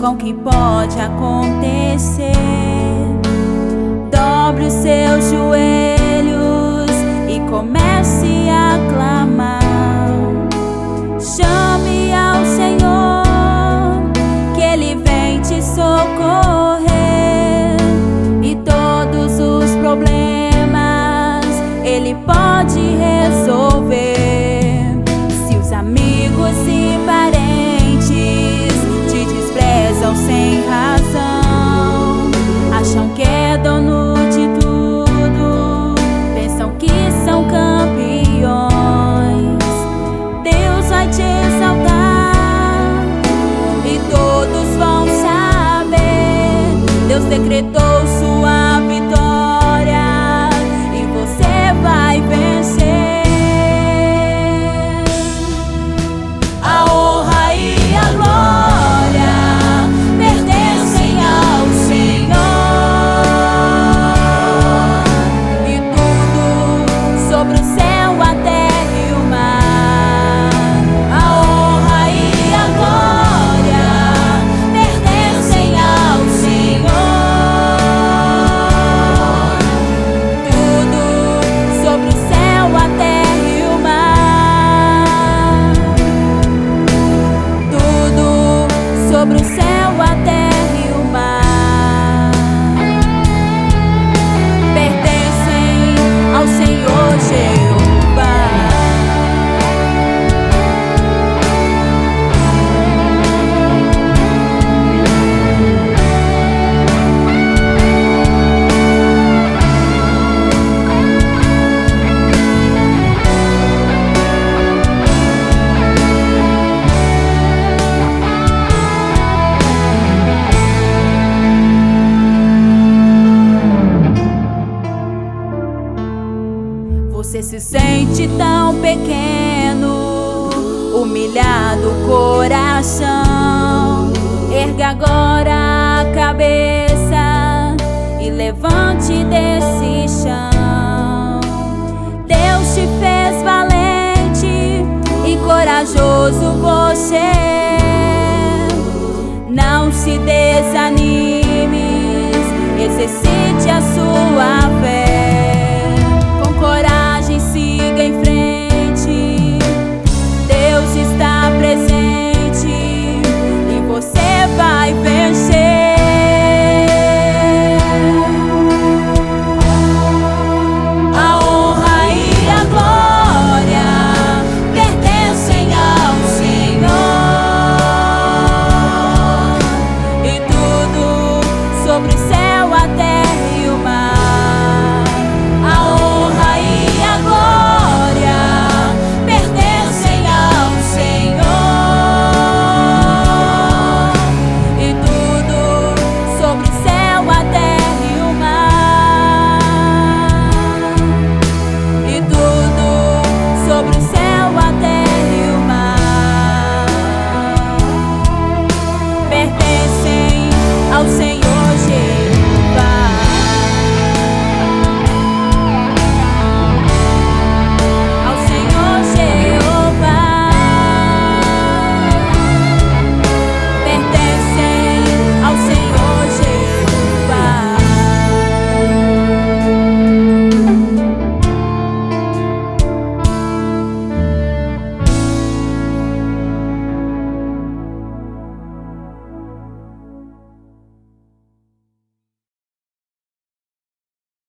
com o que pode acontecer. Dobre os seus joelhos e comece a clamar. Chame ao Senhor, que Ele vem te socorrer. E todos os problemas Ele pode resolver. Se os amigos e parentes saber. Deus sobre o céu, pequeno, humilhado coração. Erga agora a cabeça e levante desse chão. Deus te fez valente e corajoso você.